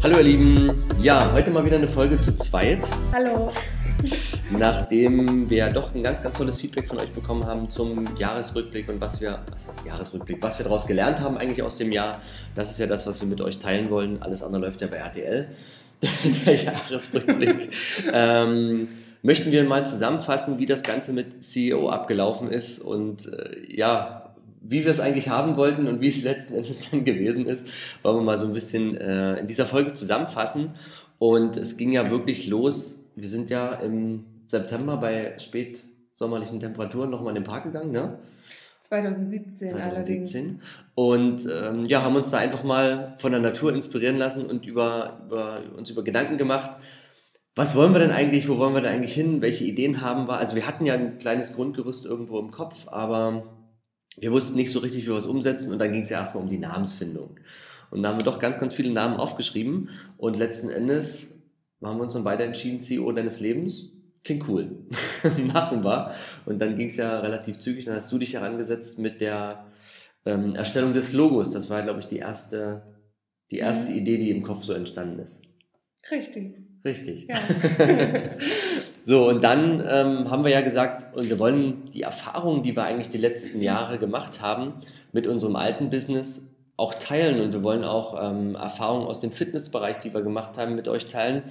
Hallo ihr Lieben, ja, heute mal wieder eine Folge zu zweit. Hallo. Nachdem wir doch ein ganz, ganz tolles Feedback von euch bekommen haben zum Jahresrückblick und was wir, was heißt Jahresrückblick, was wir daraus gelernt haben eigentlich aus dem Jahr. Das ist ja das, was wir mit euch teilen wollen. Alles andere läuft ja bei RTL, der Jahresrückblick. ähm, möchten wir mal zusammenfassen, wie das Ganze mit CEO abgelaufen ist und äh, ja, wie wir es eigentlich haben wollten und wie es letzten Endes dann gewesen ist, wollen wir mal so ein bisschen äh, in dieser Folge zusammenfassen. Und es ging ja wirklich los. Wir sind ja im September bei spätsommerlichen Temperaturen nochmal in den Park gegangen, ne? 2017, 2017. Und ähm, ja, haben uns da einfach mal von der Natur inspirieren lassen und über, über, uns über Gedanken gemacht. Was wollen wir denn eigentlich? Wo wollen wir denn eigentlich hin? Welche Ideen haben wir? Also wir hatten ja ein kleines Grundgerüst irgendwo im Kopf, aber wir wussten nicht so richtig, wie wir es umsetzen und dann ging es ja erstmal um die Namensfindung. Und da haben wir doch ganz, ganz viele Namen aufgeschrieben und letzten Endes haben wir uns dann beide entschieden, CEO deines Lebens. Klingt cool. Machen wir. Und dann ging es ja relativ zügig. Dann hast du dich herangesetzt mit der ähm, Erstellung des Logos. Das war, glaube ich, die erste, die erste mhm. Idee, die im Kopf so entstanden ist. Richtig. Richtig. Ja. so, und dann ähm, haben wir ja gesagt, und wir wollen die Erfahrungen, die wir eigentlich die letzten Jahre gemacht haben, mit unserem alten Business auch teilen. Und wir wollen auch ähm, Erfahrungen aus dem Fitnessbereich, die wir gemacht haben, mit euch teilen.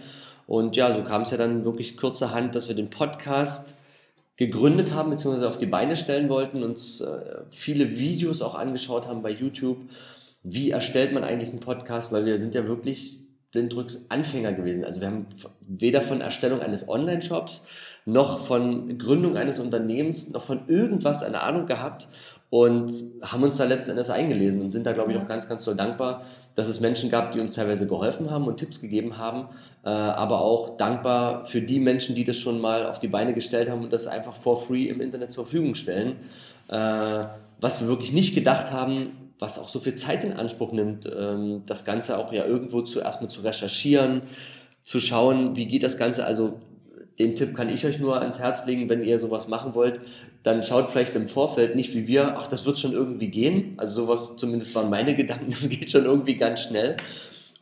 Und ja, so kam es ja dann wirklich kurzerhand, dass wir den Podcast gegründet haben, beziehungsweise auf die Beine stellen wollten, uns äh, viele Videos auch angeschaut haben bei YouTube. Wie erstellt man eigentlich einen Podcast? Weil wir sind ja wirklich Blindrücks Anfänger gewesen. Also wir haben weder von Erstellung eines Online-Shops noch von Gründung eines Unternehmens noch von irgendwas eine Ahnung gehabt und haben uns da letzten Endes eingelesen und sind da, glaube ich, auch ganz, ganz doll dankbar, dass es Menschen gab, die uns teilweise geholfen haben und Tipps gegeben haben, äh, aber auch dankbar für die Menschen, die das schon mal auf die Beine gestellt haben und das einfach for free im Internet zur Verfügung stellen. Äh, was wir wirklich nicht gedacht haben, was auch so viel Zeit in Anspruch nimmt, ähm, das Ganze auch ja irgendwo zuerst mal zu recherchieren, zu schauen, wie geht das Ganze. Also den Tipp kann ich euch nur ans Herz legen, wenn ihr sowas machen wollt, dann schaut vielleicht im Vorfeld nicht wie wir, ach, das wird schon irgendwie gehen. Also sowas zumindest waren meine Gedanken, das geht schon irgendwie ganz schnell.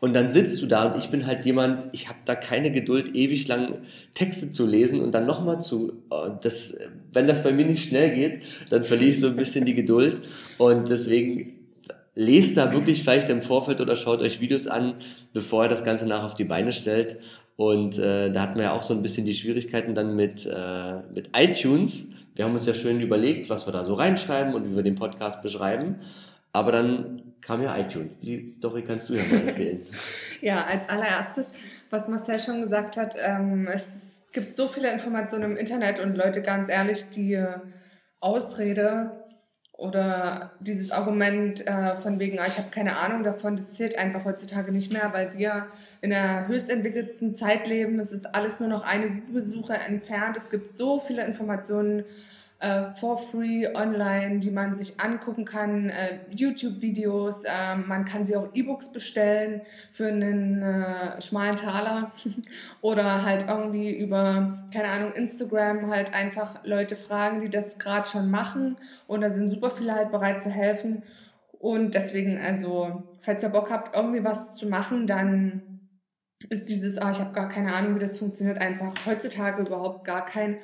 Und dann sitzt du da und ich bin halt jemand, ich habe da keine Geduld, ewig lang Texte zu lesen und dann nochmal zu. Oh, das, wenn das bei mir nicht schnell geht, dann verliere ich so ein bisschen die Geduld. Und deswegen lest da wirklich vielleicht im Vorfeld oder schaut euch Videos an, bevor ihr das Ganze nach auf die Beine stellt. Und äh, da hatten wir ja auch so ein bisschen die Schwierigkeiten dann mit, äh, mit iTunes. Wir haben uns ja schön überlegt, was wir da so reinschreiben und wie wir den Podcast beschreiben. Aber dann kam ja iTunes. Die Story kannst du ja mal erzählen. ja, als allererstes, was Marcel schon gesagt hat, ähm, es gibt so viele Informationen im Internet und Leute, ganz ehrlich, die Ausrede oder dieses Argument äh, von wegen, ah, ich habe keine Ahnung davon, das zählt einfach heutzutage nicht mehr, weil wir in der höchst entwickelten Zeit leben. Es ist alles nur noch eine Besuche entfernt. Es gibt so viele Informationen äh, for free online, die man sich angucken kann, äh, YouTube-Videos, äh, man kann sie auch E-Books bestellen für einen äh, schmalen Taler oder halt irgendwie über, keine Ahnung, Instagram halt einfach Leute fragen, die das gerade schon machen und da sind super viele halt bereit zu helfen und deswegen, also, falls ihr Bock habt, irgendwie was zu machen, dann ist dieses, ah, ich habe gar keine Ahnung, wie das funktioniert, einfach heutzutage überhaupt gar kein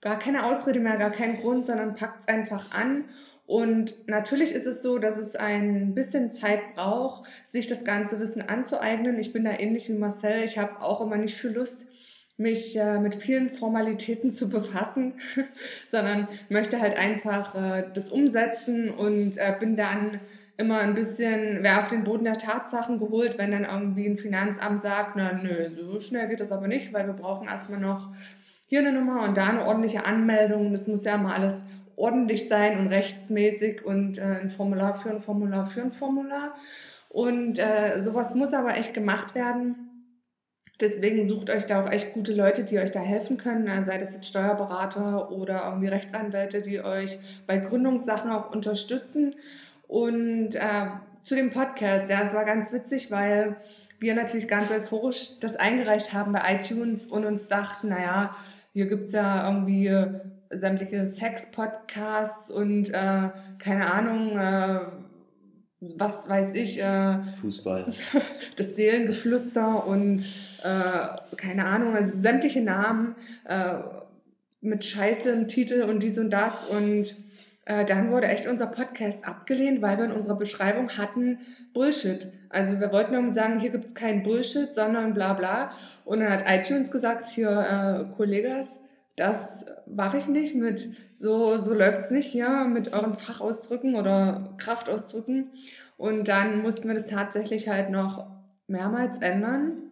gar keine Ausrede mehr, gar keinen Grund, sondern packt es einfach an. Und natürlich ist es so, dass es ein bisschen Zeit braucht, sich das ganze Wissen anzueignen. Ich bin da ähnlich wie Marcel. Ich habe auch immer nicht viel Lust, mich äh, mit vielen Formalitäten zu befassen, sondern möchte halt einfach äh, das umsetzen und äh, bin dann immer ein bisschen, wer auf den Boden der Tatsachen geholt, wenn dann irgendwie ein Finanzamt sagt, na nö, so schnell geht das aber nicht, weil wir brauchen erstmal noch hier eine Nummer und da eine ordentliche Anmeldung. Das muss ja mal alles ordentlich sein und rechtsmäßig und äh, ein Formular für ein Formular für ein Formular. Und äh, sowas muss aber echt gemacht werden. Deswegen sucht euch da auch echt gute Leute, die euch da helfen können, sei das jetzt Steuerberater oder irgendwie Rechtsanwälte, die euch bei Gründungssachen auch unterstützen. Und äh, zu dem Podcast, ja, es war ganz witzig, weil wir natürlich ganz euphorisch das eingereicht haben bei iTunes und uns dachten, naja, hier gibt es ja irgendwie sämtliche Sex-Podcasts und äh, keine Ahnung, äh, was weiß ich. Äh, Fußball. Das Seelengeflüster und äh, keine Ahnung, also sämtliche Namen äh, mit Scheiße im Titel und dies und das und äh, dann wurde echt unser Podcast abgelehnt, weil wir in unserer Beschreibung hatten Bullshit. Also wir wollten nur sagen, hier gibt es keinen Bullshit, sondern bla bla. Und dann hat iTunes gesagt, hier, äh, Kollegas, das mache ich nicht mit, so, so läuft es nicht hier mit euren Fachausdrücken oder Kraftausdrücken. Und dann mussten wir das tatsächlich halt noch mehrmals ändern.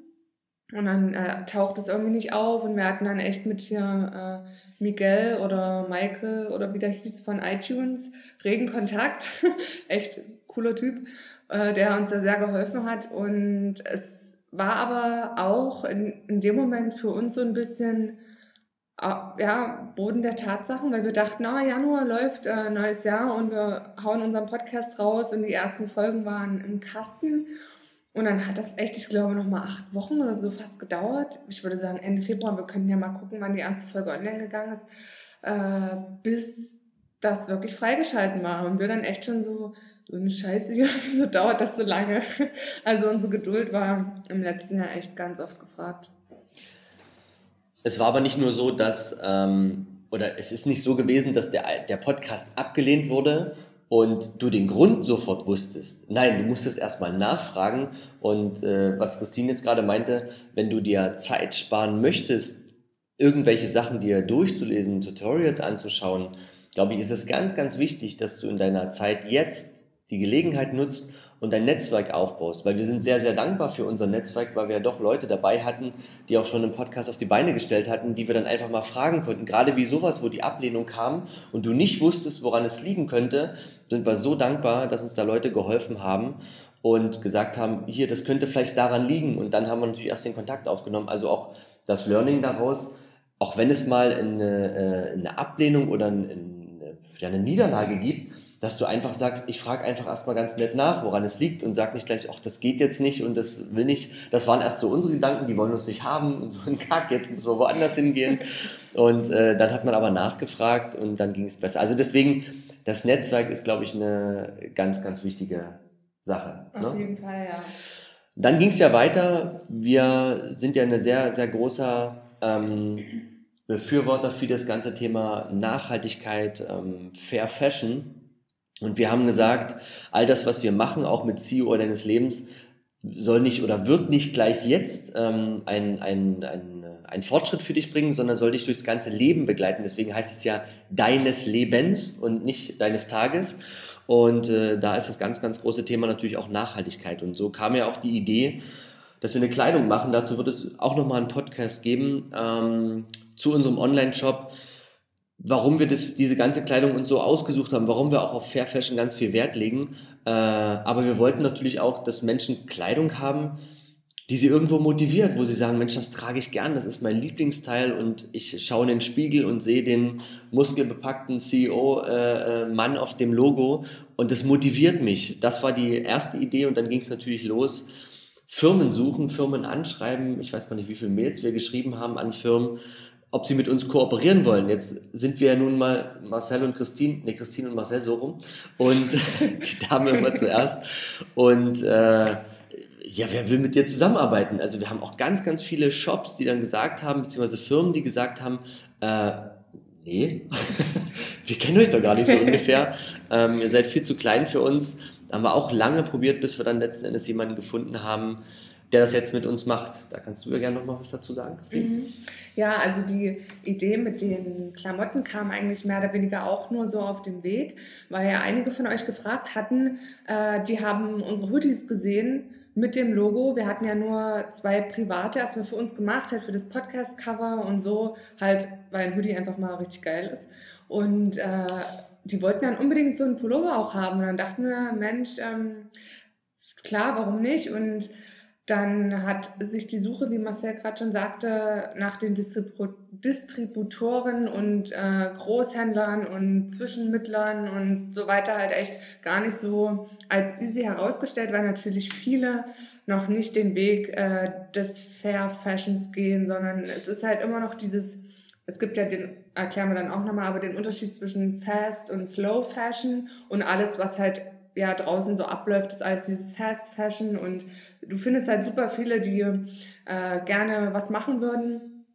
Und dann äh, taucht es irgendwie nicht auf und wir hatten dann echt mit hier äh, Miguel oder Michael oder wie der hieß von iTunes regen Kontakt. echt cooler Typ, äh, der uns da sehr geholfen hat. Und es war aber auch in, in dem Moment für uns so ein bisschen äh, ja, Boden der Tatsachen, weil wir dachten, na, Januar läuft äh, neues Jahr und wir hauen unseren Podcast raus und die ersten Folgen waren im Kasten. Und dann hat das echt, ich glaube, noch mal acht Wochen oder so fast gedauert. Ich würde sagen Ende Februar. Wir können ja mal gucken, wann die erste Folge online gegangen ist, äh, bis das wirklich freigeschalten war. Und wir dann echt schon so, so eine Scheiße, wieso dauert das so lange? Also unsere Geduld war im letzten Jahr echt ganz oft gefragt. Es war aber nicht nur so, dass, ähm, oder es ist nicht so gewesen, dass der, der Podcast abgelehnt wurde und du den Grund sofort wusstest. Nein, du musstest erstmal nachfragen. Und äh, was Christine jetzt gerade meinte, wenn du dir Zeit sparen möchtest, irgendwelche Sachen dir durchzulesen, Tutorials anzuschauen, glaube ich, ist es ganz, ganz wichtig, dass du in deiner Zeit jetzt die Gelegenheit nutzt und dein Netzwerk aufbaust. Weil wir sind sehr, sehr dankbar für unser Netzwerk, weil wir ja doch Leute dabei hatten, die auch schon einen Podcast auf die Beine gestellt hatten, die wir dann einfach mal fragen konnten. Gerade wie sowas, wo die Ablehnung kam und du nicht wusstest, woran es liegen könnte, sind wir so dankbar, dass uns da Leute geholfen haben und gesagt haben, hier, das könnte vielleicht daran liegen. Und dann haben wir natürlich erst den Kontakt aufgenommen. Also auch das Learning daraus, auch wenn es mal eine, äh, eine Ablehnung oder eine, eine Niederlage gibt, dass du einfach sagst, ich frage einfach erstmal ganz nett nach, woran es liegt und sag nicht gleich, ach, das geht jetzt nicht und das will nicht. Das waren erst so unsere Gedanken, die wollen uns nicht haben und so ein Kack, jetzt müssen wir woanders hingehen. Und äh, dann hat man aber nachgefragt und dann ging es besser. Also deswegen, das Netzwerk ist, glaube ich, eine ganz, ganz wichtige Sache. Auf ne? jeden Fall, ja. Dann ging es ja weiter. Wir sind ja eine sehr, sehr großer ähm, Befürworter für das ganze Thema Nachhaltigkeit, ähm, Fair Fashion. Und wir haben gesagt, all das, was wir machen, auch mit CEO deines Lebens, soll nicht oder wird nicht gleich jetzt ähm, ein, ein, ein, ein Fortschritt für dich bringen, sondern soll dich durchs ganze Leben begleiten. Deswegen heißt es ja deines Lebens und nicht deines Tages. Und äh, da ist das ganz, ganz große Thema natürlich auch Nachhaltigkeit. Und so kam ja auch die Idee, dass wir eine Kleidung machen. Dazu wird es auch nochmal einen Podcast geben ähm, zu unserem Online-Shop warum wir das, diese ganze Kleidung uns so ausgesucht haben, warum wir auch auf Fair Fashion ganz viel Wert legen. Äh, aber wir wollten natürlich auch, dass Menschen Kleidung haben, die sie irgendwo motiviert, wo sie sagen, Mensch, das trage ich gern, das ist mein Lieblingsteil und ich schaue in den Spiegel und sehe den muskelbepackten CEO-Mann äh, auf dem Logo und das motiviert mich. Das war die erste Idee und dann ging es natürlich los. Firmen suchen, Firmen anschreiben. Ich weiß gar nicht, wie viele Mails wir geschrieben haben an Firmen ob sie mit uns kooperieren wollen. Jetzt sind wir ja nun mal Marcel und Christine, ne, Christine und Marcel so rum. Und die Dame immer zuerst. Und äh, ja, wer will mit dir zusammenarbeiten? Also wir haben auch ganz, ganz viele Shops, die dann gesagt haben, beziehungsweise Firmen, die gesagt haben, äh, nee, wir kennen euch doch gar nicht so ungefähr. Ähm, ihr seid viel zu klein für uns. Haben wir auch lange probiert, bis wir dann letzten Endes jemanden gefunden haben, der das jetzt mit uns macht. Da kannst du ja gerne noch mal was dazu sagen, Christine. Mhm. Ja, also die Idee mit den Klamotten kam eigentlich mehr oder weniger auch nur so auf den Weg, weil ja einige von euch gefragt hatten, äh, die haben unsere Hoodies gesehen mit dem Logo. Wir hatten ja nur zwei private erstmal für uns gemacht, halt für das Podcast-Cover und so, halt, weil ein Hoodie einfach mal richtig geil ist. Und äh, die wollten dann unbedingt so einen Pullover auch haben. Und dann dachten wir, Mensch, ähm, klar, warum nicht? Und dann hat sich die Suche, wie Marcel gerade schon sagte, nach den Distribu Distributoren und äh, Großhändlern und Zwischenmittlern und so weiter halt echt gar nicht so als easy herausgestellt, weil natürlich viele noch nicht den Weg äh, des Fair Fashions gehen, sondern es ist halt immer noch dieses, es gibt ja den, erklären wir dann auch nochmal, aber den Unterschied zwischen Fast und Slow Fashion und alles, was halt ja draußen so abläuft, ist alles dieses Fast Fashion und du findest halt super viele, die äh, gerne was machen würden,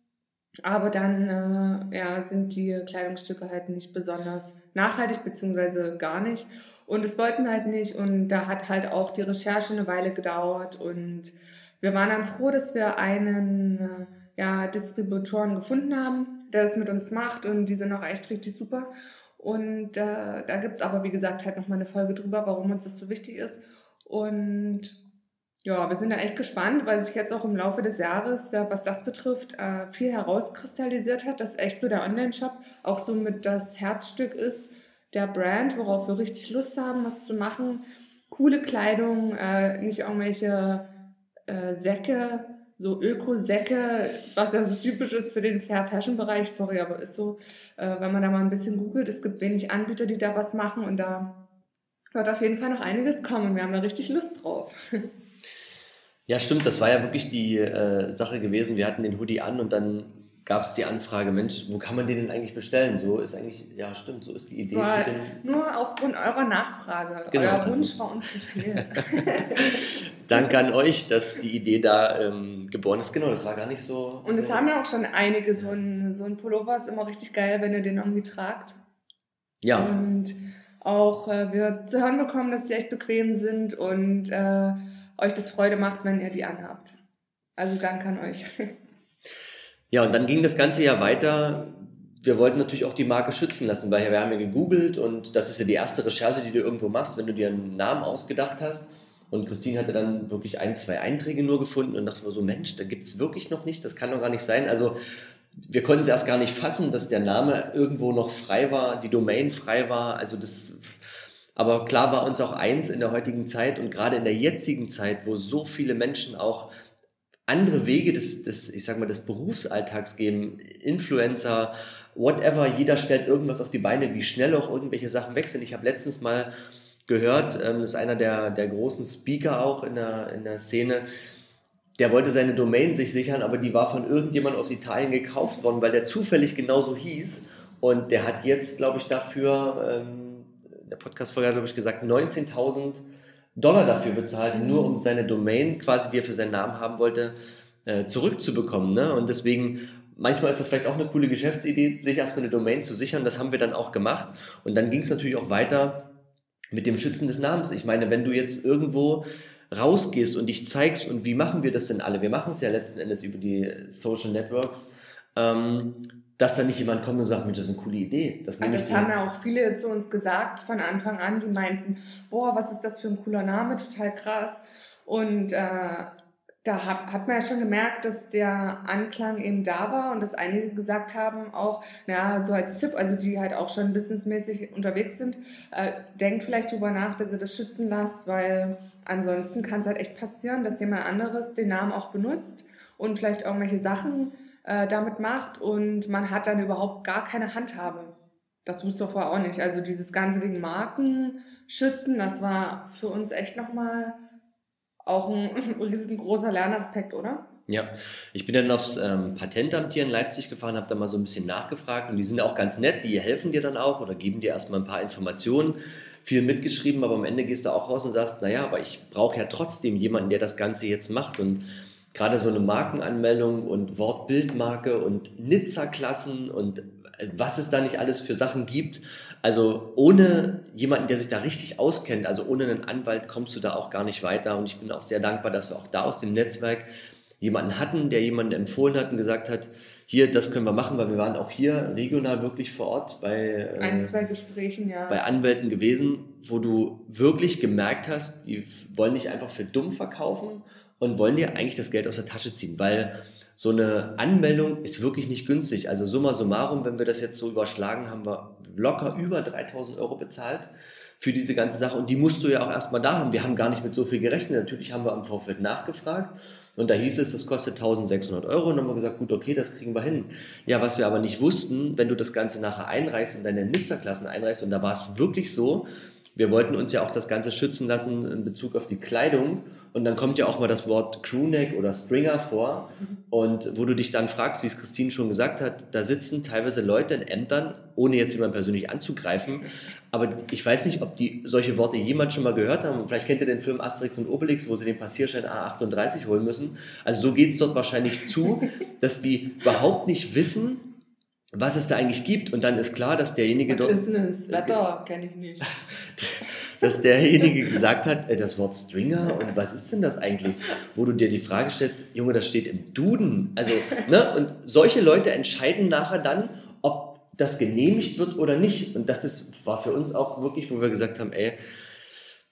aber dann äh, ja, sind die Kleidungsstücke halt nicht besonders nachhaltig, beziehungsweise gar nicht. Und das wollten wir halt nicht und da hat halt auch die Recherche eine Weile gedauert und wir waren dann froh, dass wir einen äh, ja, Distributoren gefunden haben, der das mit uns macht und die sind auch echt richtig super. Und äh, da gibt es aber, wie gesagt, halt nochmal eine Folge drüber, warum uns das so wichtig ist. Und ja, wir sind da echt gespannt, weil sich jetzt auch im Laufe des Jahres, was das betrifft, äh, viel herauskristallisiert hat, dass echt so der Online-Shop auch so mit das Herzstück ist der Brand, worauf wir richtig Lust haben, was zu machen. Coole Kleidung, äh, nicht irgendwelche äh, Säcke, so Öko-Säcke, was ja so typisch ist für den Fair-Fashion-Bereich, sorry, aber ist so, äh, wenn man da mal ein bisschen googelt, es gibt wenig Anbieter, die da was machen und da wird auf jeden Fall noch einiges kommen. Wir haben da richtig Lust drauf. Ja, stimmt, das war ja wirklich die äh, Sache gewesen. Wir hatten den Hoodie an und dann gab es die Anfrage, Mensch, wo kann man den denn eigentlich bestellen? So ist eigentlich, ja stimmt, so ist die Idee. Den nur aufgrund eurer Nachfrage. Genau, Euer also Wunsch also. war uns Befehl. Danke an euch, dass die Idee da ähm, geboren ist. Genau, das war gar nicht so. Und es haben ja auch schon einige, so ein, so ein Pullover ist immer richtig geil, wenn ihr den irgendwie tragt. Ja. Und auch äh, wir zu hören bekommen, dass die echt bequem sind und äh, euch das Freude macht, wenn ihr die anhabt. Also danke an euch. Ja, und dann ging das Ganze ja weiter. Wir wollten natürlich auch die Marke schützen lassen, weil wir haben ja gegoogelt und das ist ja die erste Recherche, die du irgendwo machst, wenn du dir einen Namen ausgedacht hast. Und Christine hatte dann wirklich ein, zwei Einträge nur gefunden und dachte so, Mensch, da gibt es wirklich noch nicht, das kann doch gar nicht sein. Also wir konnten es erst gar nicht fassen, dass der Name irgendwo noch frei war, die Domain frei war. Also das, aber klar war uns auch eins in der heutigen Zeit und gerade in der jetzigen Zeit, wo so viele Menschen auch andere Wege des, des, ich sag mal, des Berufsalltags geben, Influencer, whatever, jeder stellt irgendwas auf die Beine, wie schnell auch irgendwelche Sachen wechseln. Ich habe letztens mal gehört, ähm, das ist einer der, der großen Speaker auch in der, in der Szene, der wollte seine Domain sich sichern, aber die war von irgendjemand aus Italien gekauft worden, weil der zufällig genauso hieß. Und der hat jetzt, glaube ich, dafür, ähm, der Podcast-Folge hat, glaube ich, gesagt, 19.000 Dollar dafür bezahlt, nur um seine Domain, quasi die er für seinen Namen haben wollte, äh, zurückzubekommen. Ne? Und deswegen, manchmal ist das vielleicht auch eine coole Geschäftsidee, sich erstmal eine Domain zu sichern. Das haben wir dann auch gemacht. Und dann ging es natürlich auch weiter mit dem Schützen des Namens. Ich meine, wenn du jetzt irgendwo rausgehst und dich zeigst, und wie machen wir das denn alle? Wir machen es ja letzten Endes über die Social Networks. Ähm, dass da nicht jemand kommt und sagt, Mensch, das ist eine coole Idee. Das, das haben ja auch viele zu uns gesagt von Anfang an, die meinten, boah, was ist das für ein cooler Name, total krass. Und äh, da hat, hat man ja schon gemerkt, dass der Anklang eben da war und dass einige gesagt haben, auch, naja, so als Tipp, also die halt auch schon businessmäßig unterwegs sind, äh, denkt vielleicht drüber nach, dass ihr das schützen lasst, weil ansonsten kann es halt echt passieren, dass jemand anderes den Namen auch benutzt und vielleicht irgendwelche Sachen äh, damit macht und man hat dann überhaupt gar keine Handhabe. Das wusste ich vorher auch nicht. Also dieses ganze Ding Marken schützen, das war für uns echt nochmal auch ein riesengroßer Lernaspekt, oder? Ja, ich bin dann aufs ähm, Patentamt hier in Leipzig gefahren, habe da mal so ein bisschen nachgefragt und die sind auch ganz nett, die helfen dir dann auch oder geben dir erstmal ein paar Informationen, viel mitgeschrieben, aber am Ende gehst du auch raus und sagst, naja, aber ich brauche ja trotzdem jemanden, der das Ganze jetzt macht und gerade so eine Markenanmeldung und Wortbildmarke und Nizza-Klassen und äh, was es da nicht alles für Sachen gibt. Also ohne jemanden, der sich da richtig auskennt, also ohne einen Anwalt kommst du da auch gar nicht weiter. Und ich bin auch sehr dankbar, dass wir auch da aus dem Netzwerk jemanden hatten, der jemanden empfohlen hat und gesagt hat, hier, das können wir machen, weil wir waren auch hier regional wirklich vor Ort bei äh, ein, zwei Gesprächen, ja. bei Anwälten gewesen, wo du wirklich gemerkt hast, die wollen nicht einfach für dumm verkaufen, und wollen dir eigentlich das Geld aus der Tasche ziehen, weil so eine Anmeldung ist wirklich nicht günstig. Also summa summarum, wenn wir das jetzt so überschlagen, haben wir locker über 3000 Euro bezahlt für diese ganze Sache. Und die musst du ja auch erstmal da haben. Wir haben gar nicht mit so viel gerechnet. Natürlich haben wir am Vorfeld nachgefragt. Und da hieß es, das kostet 1600 Euro. Und dann haben wir gesagt, gut, okay, das kriegen wir hin. Ja, was wir aber nicht wussten, wenn du das Ganze nachher einreichst und deine Nizza-Klassen einreichst, und da war es wirklich so, wir wollten uns ja auch das Ganze schützen lassen in Bezug auf die Kleidung. Und dann kommt ja auch mal das Wort Crewneck oder Stringer vor. Und wo du dich dann fragst, wie es Christine schon gesagt hat, da sitzen teilweise Leute in Ämtern, ohne jetzt jemand persönlich anzugreifen. Aber ich weiß nicht, ob die solche Worte jemand schon mal gehört haben. Vielleicht kennt ihr den Film Asterix und Obelix, wo sie den Passierschein A38 holen müssen. Also so geht es dort wahrscheinlich zu, dass die überhaupt nicht wissen, was es da eigentlich gibt. Und dann ist klar, dass derjenige dort. Business, Wetter, kenne ich nicht. dass derjenige gesagt hat, äh, das Wort Stringer und was ist denn das eigentlich? Wo du dir die Frage stellst, Junge, das steht im Duden. Also, ne? Und solche Leute entscheiden nachher dann, ob das genehmigt wird oder nicht. Und das ist, war für uns auch wirklich, wo wir gesagt haben, ey,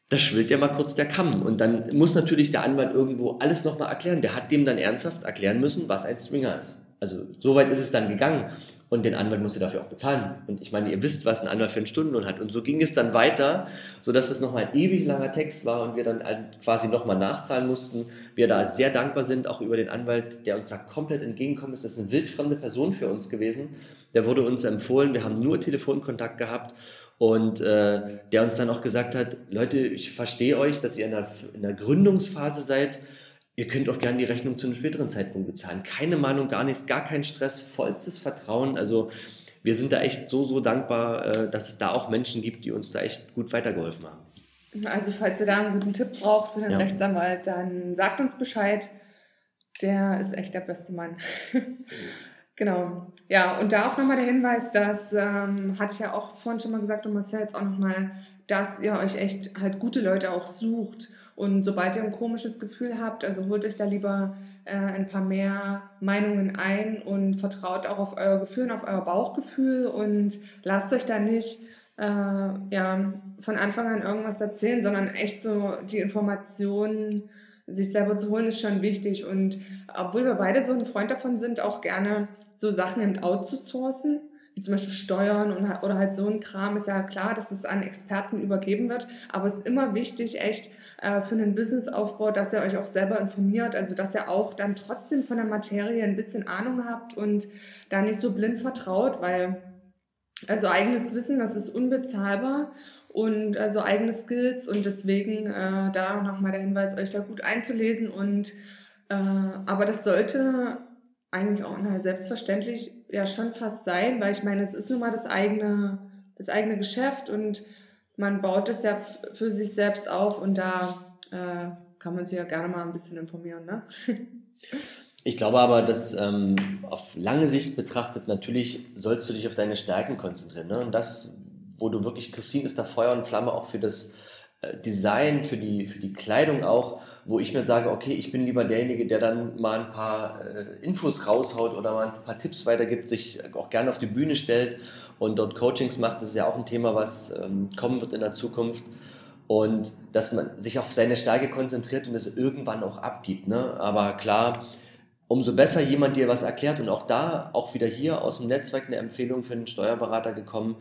da schwillt ja mal kurz der Kamm. Und dann muss natürlich der Anwalt irgendwo alles nochmal erklären. Der hat dem dann ernsthaft erklären müssen, was ein Stringer ist. Also so weit ist es dann gegangen. Und den Anwalt musst du dafür auch bezahlen. Und ich meine, ihr wisst, was ein Anwalt für einen Stundenlohn hat. Und so ging es dann weiter, sodass es nochmal ein ewig langer Text war und wir dann quasi nochmal nachzahlen mussten. Wir da sehr dankbar sind, auch über den Anwalt, der uns da komplett entgegengekommen ist. Das ist eine wildfremde Person für uns gewesen. Der wurde uns empfohlen. Wir haben nur Telefonkontakt gehabt. Und äh, der uns dann auch gesagt hat, Leute, ich verstehe euch, dass ihr in der, in der Gründungsphase seid Ihr könnt auch gerne die Rechnung zu einem späteren Zeitpunkt bezahlen. Keine Mahnung, gar nichts, gar kein Stress, vollstes Vertrauen. Also wir sind da echt so, so dankbar, äh, dass es da auch Menschen gibt, die uns da echt gut weitergeholfen haben. Also falls ihr da einen guten Tipp braucht für den ja. Rechtsanwalt, dann sagt uns Bescheid. Der ist echt der beste Mann. genau. Ja, und da auch nochmal der Hinweis, das ähm, hatte ich ja auch vorhin schon mal gesagt und Marcel jetzt auch nochmal, dass ihr euch echt halt gute Leute auch sucht und sobald ihr ein komisches Gefühl habt, also holt euch da lieber äh, ein paar mehr Meinungen ein und vertraut auch auf euer Gefühl und auf euer Bauchgefühl und lasst euch da nicht äh, ja, von Anfang an irgendwas erzählen, sondern echt so die Informationen sich selber zu holen, ist schon wichtig. Und obwohl wir beide so ein Freund davon sind, auch gerne so Sachen im outzusourcen, wie zum Beispiel Steuern und, oder halt so ein Kram, ist ja klar, dass es an Experten übergeben wird. Aber es ist immer wichtig, echt äh, für einen Businessaufbau, dass ihr euch auch selber informiert, also dass ihr auch dann trotzdem von der Materie ein bisschen Ahnung habt und da nicht so blind vertraut, weil also eigenes Wissen, das ist unbezahlbar und also eigene Skills und deswegen äh, da nochmal der Hinweis, euch da gut einzulesen und äh, aber das sollte eigentlich auch na, selbstverständlich ja schon fast sein, weil ich meine, es ist nun mal das eigene, das eigene Geschäft und man baut es ja für sich selbst auf und da äh, kann man sich ja gerne mal ein bisschen informieren. Ne? Ich glaube aber, dass ähm, auf lange Sicht betrachtet, natürlich sollst du dich auf deine Stärken konzentrieren. Ne? Und das, wo du wirklich, Christine ist da Feuer und Flamme auch für das Design, für die, für die Kleidung auch, wo ich mir sage, okay, ich bin lieber derjenige, der dann mal ein paar äh, Infos raushaut oder mal ein paar Tipps weitergibt, sich auch gerne auf die Bühne stellt und dort Coachings macht. Das ist ja auch ein Thema, was ähm, kommen wird in der Zukunft. Und dass man sich auf seine Stärke konzentriert und es irgendwann auch abgibt. Ne? Aber klar, umso besser jemand dir was erklärt und auch da, auch wieder hier aus dem Netzwerk eine Empfehlung für einen Steuerberater gekommen,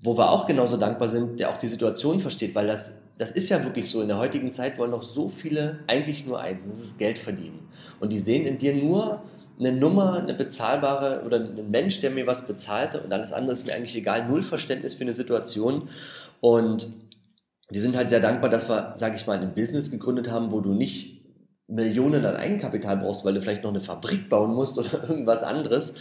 wo wir auch genauso dankbar sind, der auch die Situation versteht, weil das, das ist ja wirklich so. In der heutigen Zeit wollen doch so viele eigentlich nur eins, das ist Geld verdienen. Und die sehen in dir nur eine Nummer, eine bezahlbare oder einen Mensch, der mir was bezahlt und alles andere ist mir eigentlich egal, null Verständnis für eine Situation. Und wir sind halt sehr dankbar, dass wir, sage ich mal, ein Business gegründet haben, wo du nicht Millionen an Eigenkapital brauchst, weil du vielleicht noch eine Fabrik bauen musst oder irgendwas anderes.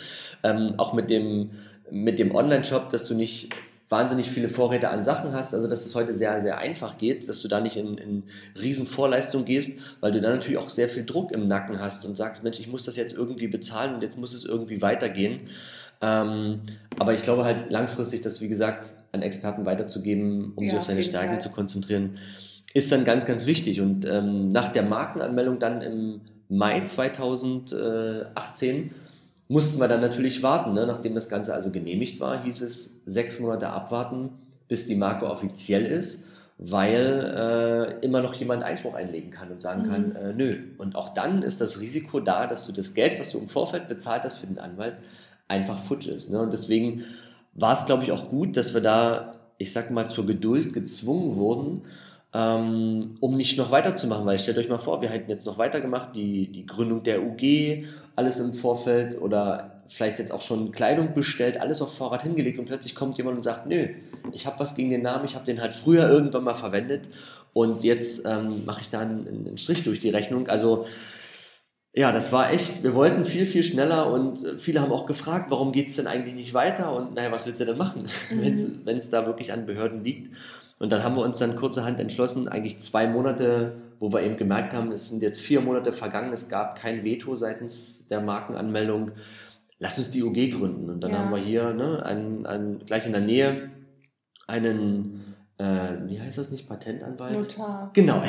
Ähm, auch mit dem, mit dem Online-Shop, dass du nicht wahnsinnig viele Vorräte an Sachen hast, also dass es heute sehr, sehr einfach geht, dass du da nicht in, in Riesenvorleistung gehst, weil du dann natürlich auch sehr viel Druck im Nacken hast und sagst, Mensch, ich muss das jetzt irgendwie bezahlen und jetzt muss es irgendwie weitergehen. Ähm, aber ich glaube halt langfristig, das wie gesagt an Experten weiterzugeben, um ja, sich auf seine Stärken Fall. zu konzentrieren, ist dann ganz, ganz wichtig. Und ähm, nach der Markenanmeldung dann im Mai 2018 mussten wir dann natürlich warten. Ne? Nachdem das Ganze also genehmigt war, hieß es sechs Monate abwarten, bis die Marke offiziell ist, weil äh, immer noch jemand Einspruch einlegen kann und sagen mhm. kann, äh, nö. Und auch dann ist das Risiko da, dass du das Geld, was du im Vorfeld bezahlt hast für den Anwalt, einfach futsch ist. Ne? Und deswegen war es, glaube ich, auch gut, dass wir da ich sag mal, zur Geduld gezwungen wurden, ähm, um nicht noch weiterzumachen. Weil stellt euch mal vor, wir hätten jetzt noch weitergemacht, die, die Gründung der UG, alles im Vorfeld oder vielleicht jetzt auch schon Kleidung bestellt, alles auf Vorrat hingelegt und plötzlich kommt jemand und sagt, nö, ich habe was gegen den Namen, ich habe den halt früher irgendwann mal verwendet und jetzt ähm, mache ich da einen, einen Strich durch die Rechnung. Also ja, das war echt, wir wollten viel, viel schneller und äh, viele haben auch gefragt, warum geht es denn eigentlich nicht weiter und naja, was willst du denn machen, mhm. wenn es da wirklich an Behörden liegt. Und dann haben wir uns dann kurzerhand entschlossen, eigentlich zwei Monate, wo wir eben gemerkt haben, es sind jetzt vier Monate vergangen, es gab kein Veto seitens der Markenanmeldung, lass uns die UG gründen. Und dann ja. haben wir hier ne, ein, ein, gleich in der Nähe einen äh, wie heißt das nicht, Patentanwalt? Notar. Genau,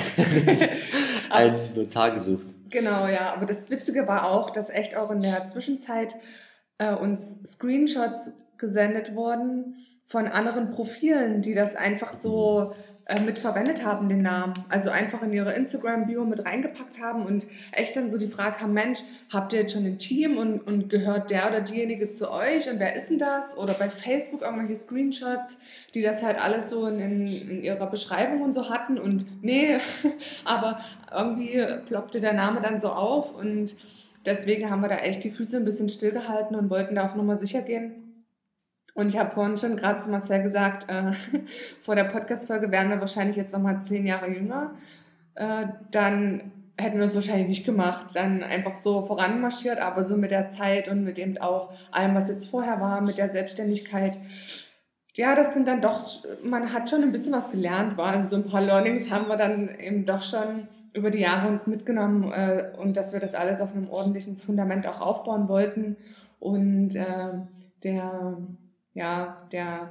ein Notar gesucht. Genau, ja. Aber das Witzige war auch, dass echt auch in der Zwischenzeit äh, uns Screenshots gesendet wurden von anderen Profilen, die das einfach so äh, mit verwendet haben, den Namen. Also einfach in ihre Instagram-Bio mit reingepackt haben und echt dann so die Frage haben, Mensch, habt ihr jetzt schon ein Team und, und gehört der oder diejenige zu euch und wer ist denn das? Oder bei Facebook irgendwelche Screenshots, die das halt alles so in, in ihrer Beschreibung und so hatten und nee, aber irgendwie ploppte der Name dann so auf und deswegen haben wir da echt die Füße ein bisschen stillgehalten und wollten da auf Nummer sicher gehen und ich habe vorhin schon gerade zu Marcel gesagt, äh, vor der Podcast-Folge wären wir wahrscheinlich jetzt nochmal zehn Jahre jünger. Äh, dann hätten wir es wahrscheinlich nicht gemacht. Dann einfach so voranmarschiert, aber so mit der Zeit und mit eben auch allem, was jetzt vorher war, mit der Selbstständigkeit. Ja, das sind dann doch, man hat schon ein bisschen was gelernt, war. Also so ein paar Learnings haben wir dann eben doch schon über die Jahre uns mitgenommen äh, und dass wir das alles auf einem ordentlichen Fundament auch aufbauen wollten. Und äh, der ja, der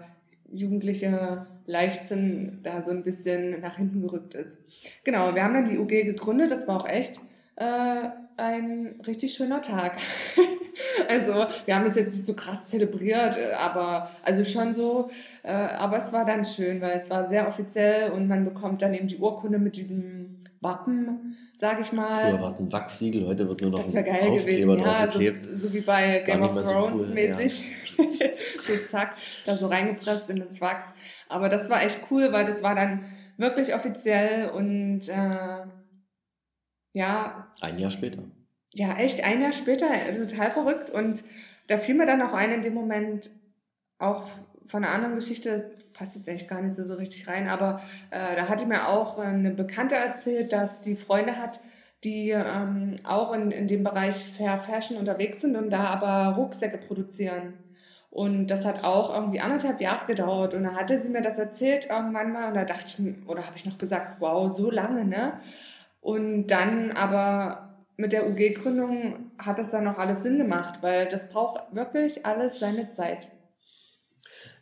jugendliche Leichtsinn da so ein bisschen nach hinten gerückt ist. Genau, wir haben dann die UG gegründet, das war auch echt äh, ein richtig schöner Tag. also wir haben das jetzt nicht so krass zelebriert, äh, aber also schon so, äh, aber es war dann schön, weil es war sehr offiziell und man bekommt dann eben die Urkunde mit diesem Wappen sage ich mal. Früher war es ein Wachsiegel, heute wird nur noch das ein geil Aufkleber gewesen. Ja, so, so, wie bei Game of Thrones so cool, mäßig. Ja. so zack, da so reingepresst in das Wachs. Aber das war echt cool, weil das war dann wirklich offiziell und äh, ja. Ein Jahr später. Ja, echt ein Jahr später, total verrückt. Und da fiel mir dann auch ein in dem Moment, auch von einer anderen Geschichte, das passt jetzt echt gar nicht so, so richtig rein, aber äh, da hatte mir auch eine Bekannte erzählt, dass die Freunde hat, die ähm, auch in, in dem Bereich Fair Fashion unterwegs sind und da aber Rucksäcke produzieren. Und das hat auch irgendwie anderthalb Jahre gedauert. Und da hatte sie mir das erzählt irgendwann mal und da dachte ich, oder habe ich noch gesagt, wow, so lange, ne? Und dann aber mit der UG-Gründung hat das dann noch alles Sinn gemacht, weil das braucht wirklich alles seine Zeit.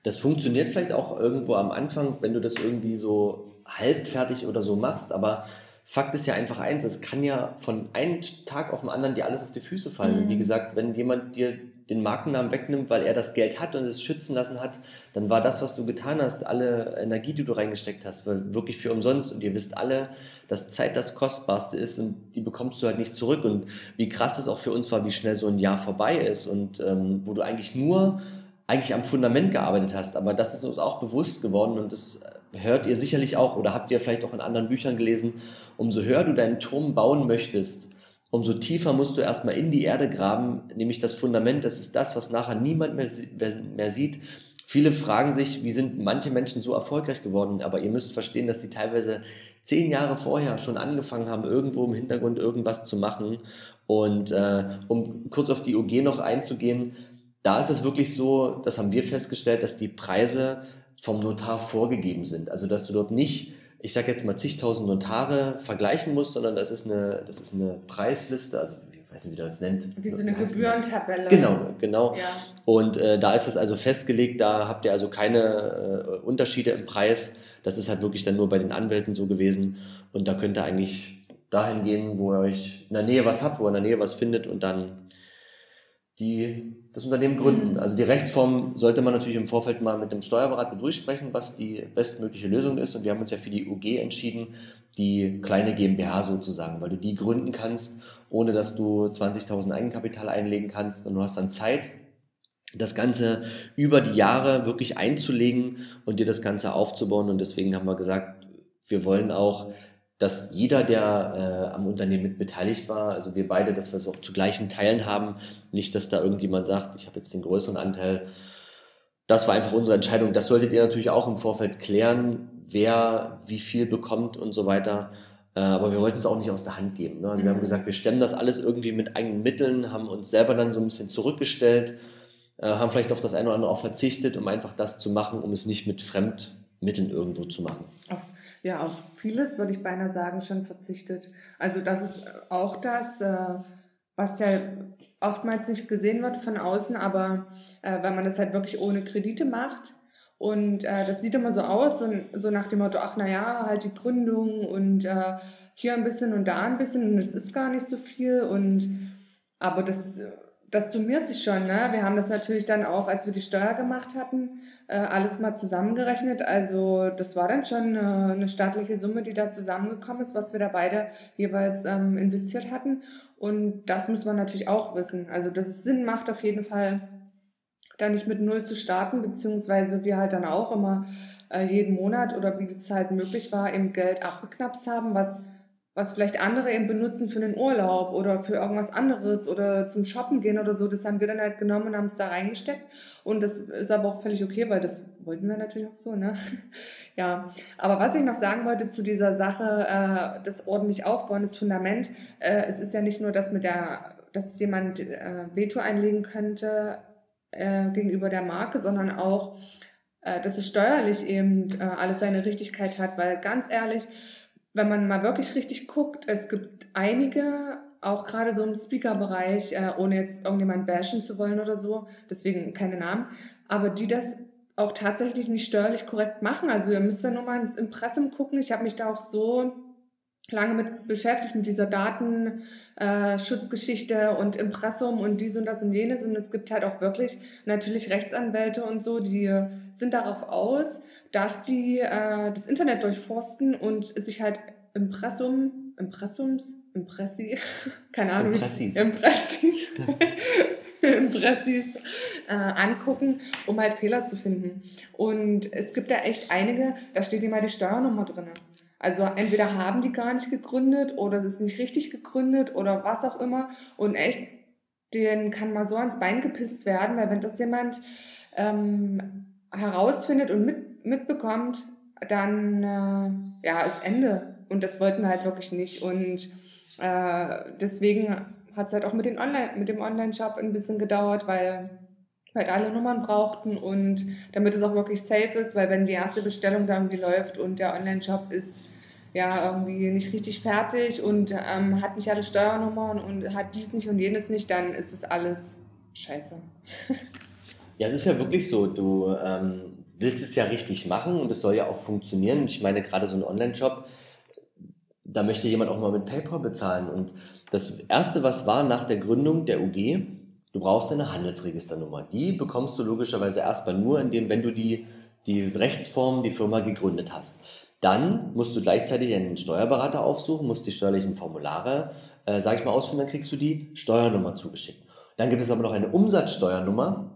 Das funktioniert vielleicht auch irgendwo am Anfang, wenn du das irgendwie so halbfertig oder so machst, aber Fakt ist ja einfach eins, es kann ja von einem Tag auf den anderen dir alles auf die Füße fallen. Mhm. Wie gesagt, wenn jemand dir den Markennamen wegnimmt, weil er das Geld hat und es schützen lassen hat, dann war das, was du getan hast, alle Energie, die du reingesteckt hast, wirklich für umsonst. Und ihr wisst alle, dass Zeit das Kostbarste ist und die bekommst du halt nicht zurück. Und wie krass es auch für uns war, wie schnell so ein Jahr vorbei ist und ähm, wo du eigentlich nur eigentlich am Fundament gearbeitet hast. Aber das ist uns auch bewusst geworden und das hört ihr sicherlich auch oder habt ihr vielleicht auch in anderen Büchern gelesen. Umso höher du deinen Turm bauen möchtest, umso tiefer musst du erstmal in die Erde graben, nämlich das Fundament. Das ist das, was nachher niemand mehr, mehr sieht. Viele fragen sich, wie sind manche Menschen so erfolgreich geworden, aber ihr müsst verstehen, dass sie teilweise zehn Jahre vorher schon angefangen haben, irgendwo im Hintergrund irgendwas zu machen. Und äh, um kurz auf die OG noch einzugehen, da ist es wirklich so, das haben wir festgestellt, dass die Preise vom Notar vorgegeben sind. Also dass du dort nicht, ich sage jetzt mal zigtausend Notare vergleichen musst, sondern das ist eine, das ist eine Preisliste, also ich weiß nicht, wie das nennt. Wie so eine Gebührentabelle. Genau, genau. Ja. Und äh, da ist es also festgelegt, da habt ihr also keine äh, Unterschiede im Preis. Das ist halt wirklich dann nur bei den Anwälten so gewesen. Und da könnt ihr eigentlich dahin gehen, wo ihr euch in der Nähe was habt, wo ihr in der Nähe was findet und dann die das Unternehmen gründen. Also die Rechtsform sollte man natürlich im Vorfeld mal mit dem Steuerberater durchsprechen, was die bestmögliche Lösung ist. Und wir haben uns ja für die UG entschieden, die kleine GmbH sozusagen, weil du die gründen kannst, ohne dass du 20.000 Eigenkapital einlegen kannst und du hast dann Zeit. das Ganze über die Jahre wirklich einzulegen und dir das Ganze aufzubauen. Und deswegen haben wir gesagt, wir wollen auch, dass jeder, der äh, am Unternehmen mit beteiligt war, also wir beide, dass wir es auch zu gleichen Teilen haben. Nicht, dass da irgendjemand sagt, ich habe jetzt den größeren Anteil. Das war einfach unsere Entscheidung. Das solltet ihr natürlich auch im Vorfeld klären, wer wie viel bekommt und so weiter. Äh, aber wir wollten es auch nicht aus der Hand geben. Ne? Also mhm. wir haben mhm. gesagt, wir stemmen das alles irgendwie mit eigenen Mitteln, haben uns selber dann so ein bisschen zurückgestellt äh, haben vielleicht auf das eine oder andere auch verzichtet, um einfach das zu machen, um es nicht mit Fremdmitteln irgendwo zu machen. Auf, ja, auf vieles würde ich beinahe sagen, schon verzichtet. Also das ist auch das, äh, was ja oftmals nicht gesehen wird von außen, aber äh, weil man das halt wirklich ohne Kredite macht. Und äh, das sieht immer so aus, so, so nach dem Motto, ach naja, halt die Gründung und äh, hier ein bisschen und da ein bisschen und es ist gar nicht so viel. Und aber das das summiert sich schon. Ne? Wir haben das natürlich dann auch, als wir die Steuer gemacht hatten, äh, alles mal zusammengerechnet. Also das war dann schon äh, eine staatliche Summe, die da zusammengekommen ist, was wir da beide jeweils ähm, investiert hatten. Und das muss man natürlich auch wissen. Also dass es Sinn macht auf jeden Fall, da nicht mit Null zu starten, beziehungsweise wir halt dann auch immer äh, jeden Monat oder wie es halt möglich war, eben Geld abgeknapst haben, was was vielleicht andere eben benutzen für einen Urlaub oder für irgendwas anderes oder zum Shoppen gehen oder so, das haben wir dann halt genommen und haben es da reingesteckt. Und das ist aber auch völlig okay, weil das wollten wir natürlich auch so, ne? ja. Aber was ich noch sagen wollte zu dieser Sache, äh, das ordentlich aufbauen, das Fundament, äh, es ist ja nicht nur das mit der, dass jemand äh, Veto einlegen könnte äh, gegenüber der Marke, sondern auch, äh, dass es steuerlich eben äh, alles seine Richtigkeit hat, weil ganz ehrlich, wenn man mal wirklich richtig guckt, es gibt einige, auch gerade so im Speaker-Bereich, äh, ohne jetzt irgendjemand bashen zu wollen oder so, deswegen keine Namen, aber die das auch tatsächlich nicht steuerlich korrekt machen. Also ihr müsst da nur mal ins Impressum gucken. Ich habe mich da auch so lange mit beschäftigt, mit dieser Datenschutzgeschichte äh, und Impressum und dies und das und jenes. Und es gibt halt auch wirklich natürlich Rechtsanwälte und so, die sind darauf aus, dass die äh, das Internet durchforsten und sich halt Impressum, Impressums, Impressi, keine Ahnung, Impressis, Impressis, Impressis äh, angucken, um halt Fehler zu finden. Und es gibt da echt einige, da steht immer die Steuernummer drin. Also entweder haben die gar nicht gegründet oder es ist nicht richtig gegründet oder was auch immer. Und echt, den kann mal so ans Bein gepisst werden, weil wenn das jemand ähm, herausfindet und mit mitbekommt, dann äh, ja, ist Ende. Und das wollten wir halt wirklich nicht. Und äh, deswegen hat es halt auch mit, den Online, mit dem Online-Shop ein bisschen gedauert, weil halt alle Nummern brauchten und damit es auch wirklich safe ist, weil wenn die erste Bestellung da irgendwie läuft und der Online-Shop ist ja irgendwie nicht richtig fertig und ähm, hat nicht alle Steuernummern und hat dies nicht und jenes nicht, dann ist das alles scheiße. Ja, es ist ja wirklich so, du ähm, willst es ja richtig machen und es soll ja auch funktionieren. Ich meine, gerade so ein Online-Shop, da möchte jemand auch mal mit PayPal bezahlen. Und das Erste, was war nach der Gründung der UG, du brauchst eine Handelsregisternummer. Die bekommst du logischerweise erstmal nur, indem, wenn du die, die Rechtsform, die Firma gegründet hast. Dann musst du gleichzeitig einen Steuerberater aufsuchen, musst die steuerlichen Formulare, äh, sage ich mal, ausfüllen, dann kriegst du die Steuernummer zugeschickt. Dann gibt es aber noch eine Umsatzsteuernummer,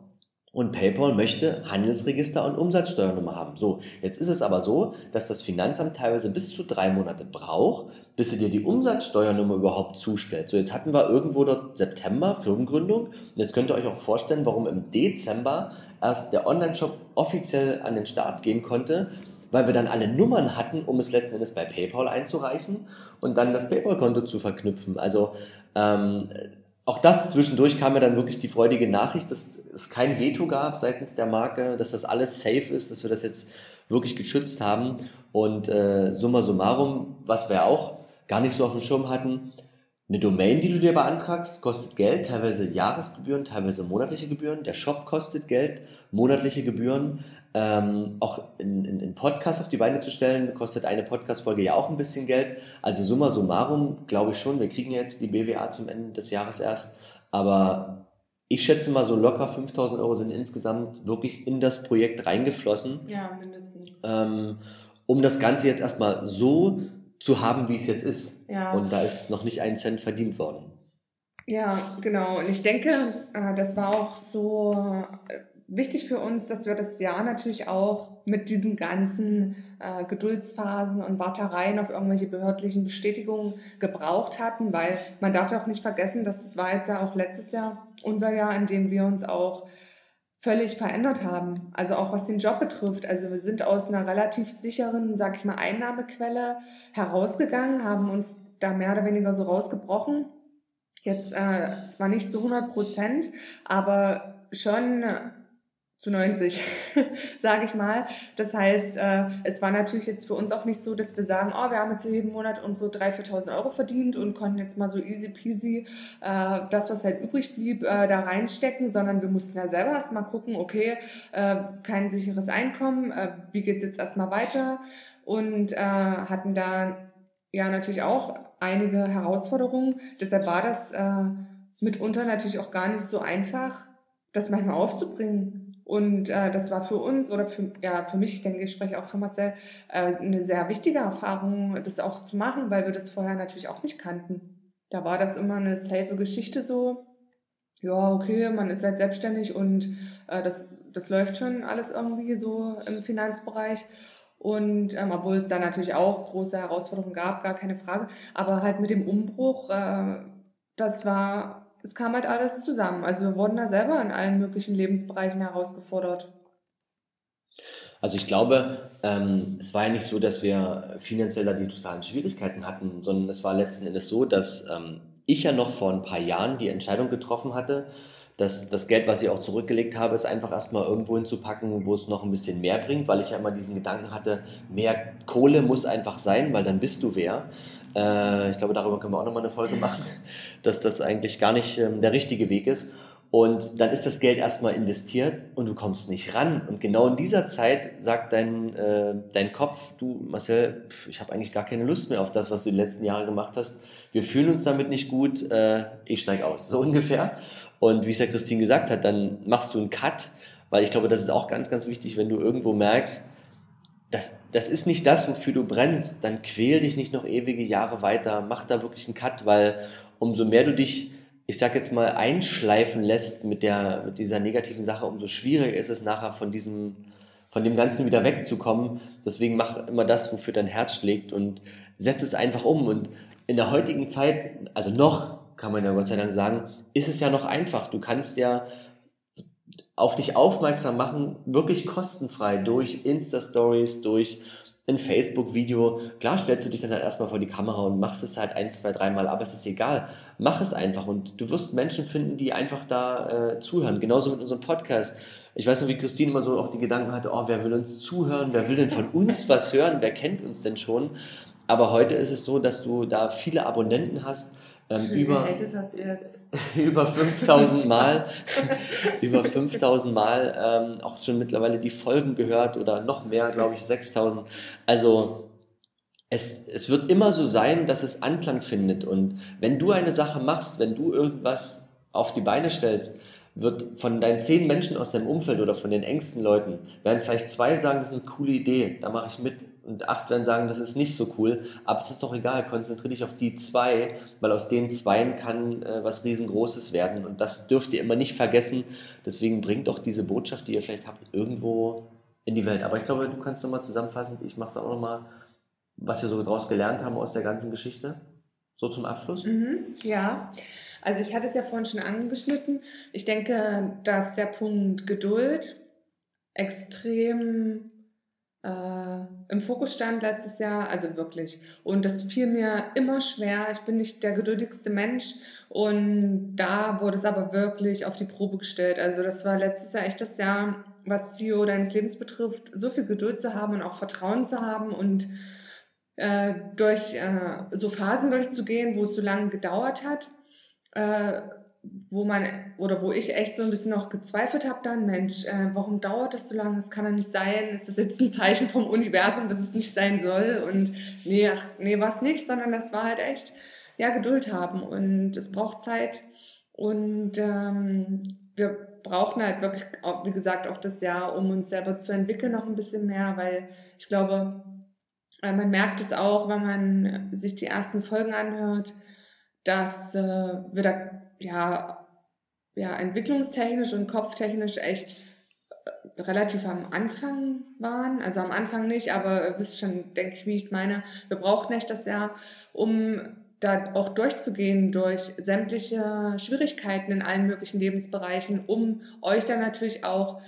und PayPal möchte Handelsregister und Umsatzsteuernummer haben. So, jetzt ist es aber so, dass das Finanzamt teilweise bis zu drei Monate braucht, bis sie dir die Umsatzsteuernummer überhaupt zustellt. So, jetzt hatten wir irgendwo dort September, Firmengründung. Und jetzt könnt ihr euch auch vorstellen, warum im Dezember erst der Online-Shop offiziell an den Start gehen konnte, weil wir dann alle Nummern hatten, um es letzten Endes bei PayPal einzureichen und dann das PayPal-Konto zu verknüpfen. Also ähm, auch das zwischendurch kam mir dann wirklich die freudige Nachricht, dass es kein Veto gab seitens der Marke, dass das alles safe ist, dass wir das jetzt wirklich geschützt haben. Und äh, summa summarum, was wir auch gar nicht so auf dem Schirm hatten, eine Domain, die du dir beantragst, kostet Geld, teilweise Jahresgebühren, teilweise monatliche Gebühren. Der Shop kostet Geld, monatliche Gebühren. Ähm, auch einen Podcast auf die Beine zu stellen, kostet eine Podcast-Folge ja auch ein bisschen Geld. Also summa summarum glaube ich schon, wir kriegen jetzt die BWA zum Ende des Jahres erst. Aber ich schätze mal, so locker 5000 Euro sind insgesamt wirklich in das Projekt reingeflossen. Ja, mindestens. Ähm, um das Ganze jetzt erstmal so zu haben, wie es jetzt ist. Ja. Und da ist noch nicht ein Cent verdient worden. Ja, genau. Und ich denke, äh, das war auch so äh, wichtig für uns, dass wir das Jahr natürlich auch mit diesen ganzen äh, Geduldsphasen und Wartereien auf irgendwelche behördlichen Bestätigungen gebraucht hatten, weil man darf ja auch nicht vergessen, dass es war jetzt ja auch letztes Jahr unser Jahr, in dem wir uns auch völlig verändert haben. Also auch was den Job betrifft. Also wir sind aus einer relativ sicheren, sag ich mal, Einnahmequelle herausgegangen, haben uns da mehr oder weniger so rausgebrochen. Jetzt äh, zwar nicht zu 100 Prozent, aber schon zu 90, sage ich mal. Das heißt, äh, es war natürlich jetzt für uns auch nicht so, dass wir sagen, oh, wir haben jetzt jeden Monat uns so 3.000, 4.000 Euro verdient und konnten jetzt mal so easy peasy äh, das, was halt übrig blieb, äh, da reinstecken, sondern wir mussten ja selber erstmal gucken, okay, äh, kein sicheres Einkommen, äh, wie geht's jetzt erstmal weiter und äh, hatten da ja natürlich auch einige Herausforderungen. Deshalb war das äh, mitunter natürlich auch gar nicht so einfach, das manchmal aufzubringen und äh, das war für uns oder für, ja, für mich, ich denke, ich spreche auch für Marcel, äh, eine sehr wichtige Erfahrung, das auch zu machen, weil wir das vorher natürlich auch nicht kannten. Da war das immer eine safe Geschichte so. Ja, okay, man ist halt selbstständig und äh, das, das läuft schon alles irgendwie so im Finanzbereich. Und ähm, obwohl es da natürlich auch große Herausforderungen gab, gar keine Frage. Aber halt mit dem Umbruch, äh, das war es kam halt alles zusammen. Also wir wurden da selber in allen möglichen Lebensbereichen herausgefordert. Also ich glaube, ähm, es war ja nicht so, dass wir finanziell da die totalen Schwierigkeiten hatten, sondern es war letzten Endes so, dass ähm, ich ja noch vor ein paar Jahren die Entscheidung getroffen hatte, dass das Geld, was ich auch zurückgelegt habe, ist einfach erstmal irgendwo hinzupacken, wo es noch ein bisschen mehr bringt, weil ich ja immer diesen Gedanken hatte, mehr Kohle muss einfach sein, weil dann bist du wer. Äh, ich glaube, darüber können wir auch nochmal eine Folge machen, dass das eigentlich gar nicht ähm, der richtige Weg ist. Und dann ist das Geld erstmal investiert und du kommst nicht ran. Und genau in dieser Zeit sagt dein, äh, dein Kopf, du Marcel, ich habe eigentlich gar keine Lust mehr auf das, was du die letzten Jahre gemacht hast. Wir fühlen uns damit nicht gut, äh, ich steige aus. So ungefähr. Und wie es ja Christine gesagt hat, dann machst du einen Cut, weil ich glaube, das ist auch ganz, ganz wichtig, wenn du irgendwo merkst, das, das ist nicht das, wofür du brennst, dann quäl dich nicht noch ewige Jahre weiter, mach da wirklich einen Cut, weil umso mehr du dich, ich sag jetzt mal, einschleifen lässt mit, der, mit dieser negativen Sache, umso schwieriger ist es nachher von diesem, von dem Ganzen wieder wegzukommen. Deswegen mach immer das, wofür dein Herz schlägt und setz es einfach um. Und in der heutigen Zeit, also noch, kann man ja Gott sei Dank sagen, ist es ja noch einfach. Du kannst ja auf dich aufmerksam machen, wirklich kostenfrei durch Insta-Stories, durch ein Facebook-Video. Klar stellst du dich dann halt erstmal vor die Kamera und machst es halt ein, zwei, dreimal, aber es ist egal. Mach es einfach und du wirst Menschen finden, die einfach da äh, zuhören. Genauso mit unserem Podcast. Ich weiß noch, wie Christine immer so auch die Gedanken hatte, oh, wer will uns zuhören? Wer will denn von uns was hören? Wer kennt uns denn schon? Aber heute ist es so, dass du da viele Abonnenten hast, ähm, über, über 5000 Mal, über 5000 Mal ähm, auch schon mittlerweile die Folgen gehört oder noch mehr, glaube ich, 6000. Also es, es wird immer so sein, dass es Anklang findet. Und wenn du eine Sache machst, wenn du irgendwas auf die Beine stellst, wird von deinen zehn Menschen aus deinem Umfeld oder von den engsten Leuten, werden vielleicht zwei sagen, das ist eine coole Idee, da mache ich mit. Und acht werden sagen, das ist nicht so cool. Aber es ist doch egal, konzentriere dich auf die zwei, weil aus den Zweien kann äh, was riesengroßes werden. Und das dürft ihr immer nicht vergessen. Deswegen bringt doch diese Botschaft, die ihr vielleicht habt, irgendwo in die Welt. Aber ich glaube, du kannst nochmal zusammenfassen, ich mache es auch nochmal, was wir so daraus gelernt haben aus der ganzen Geschichte. So zum Abschluss. Mhm, ja. Also ich hatte es ja vorhin schon angeschnitten. Ich denke, dass der Punkt Geduld extrem äh, im Fokus stand letztes Jahr, also wirklich. Und das fiel mir immer schwer. Ich bin nicht der geduldigste Mensch. Und da wurde es aber wirklich auf die Probe gestellt. Also das war letztes Jahr echt das Jahr, was CEO deines Lebens betrifft, so viel Geduld zu haben und auch Vertrauen zu haben und äh, durch äh, so Phasen durchzugehen, wo es so lange gedauert hat äh, wo man oder wo ich echt so ein bisschen noch gezweifelt habe dann, Mensch, äh, warum dauert das so lange? Das kann doch nicht sein. Ist das jetzt ein Zeichen vom Universum, dass es nicht sein soll? Und nee, ach, nee, war es nicht, sondern das war halt echt, ja, Geduld haben und es braucht Zeit und ähm, wir brauchen halt wirklich, wie gesagt, auch das Jahr, um uns selber zu entwickeln, noch ein bisschen mehr, weil ich glaube, äh, man merkt es auch, wenn man sich die ersten Folgen anhört, dass äh, wir da ja, ja entwicklungstechnisch und kopftechnisch echt äh, relativ am Anfang waren. Also am Anfang nicht, aber ihr wisst schon, denke ich, wie ich es meine. Wir brauchten echt das Jahr, um da auch durchzugehen durch sämtliche Schwierigkeiten in allen möglichen Lebensbereichen, um euch dann natürlich auch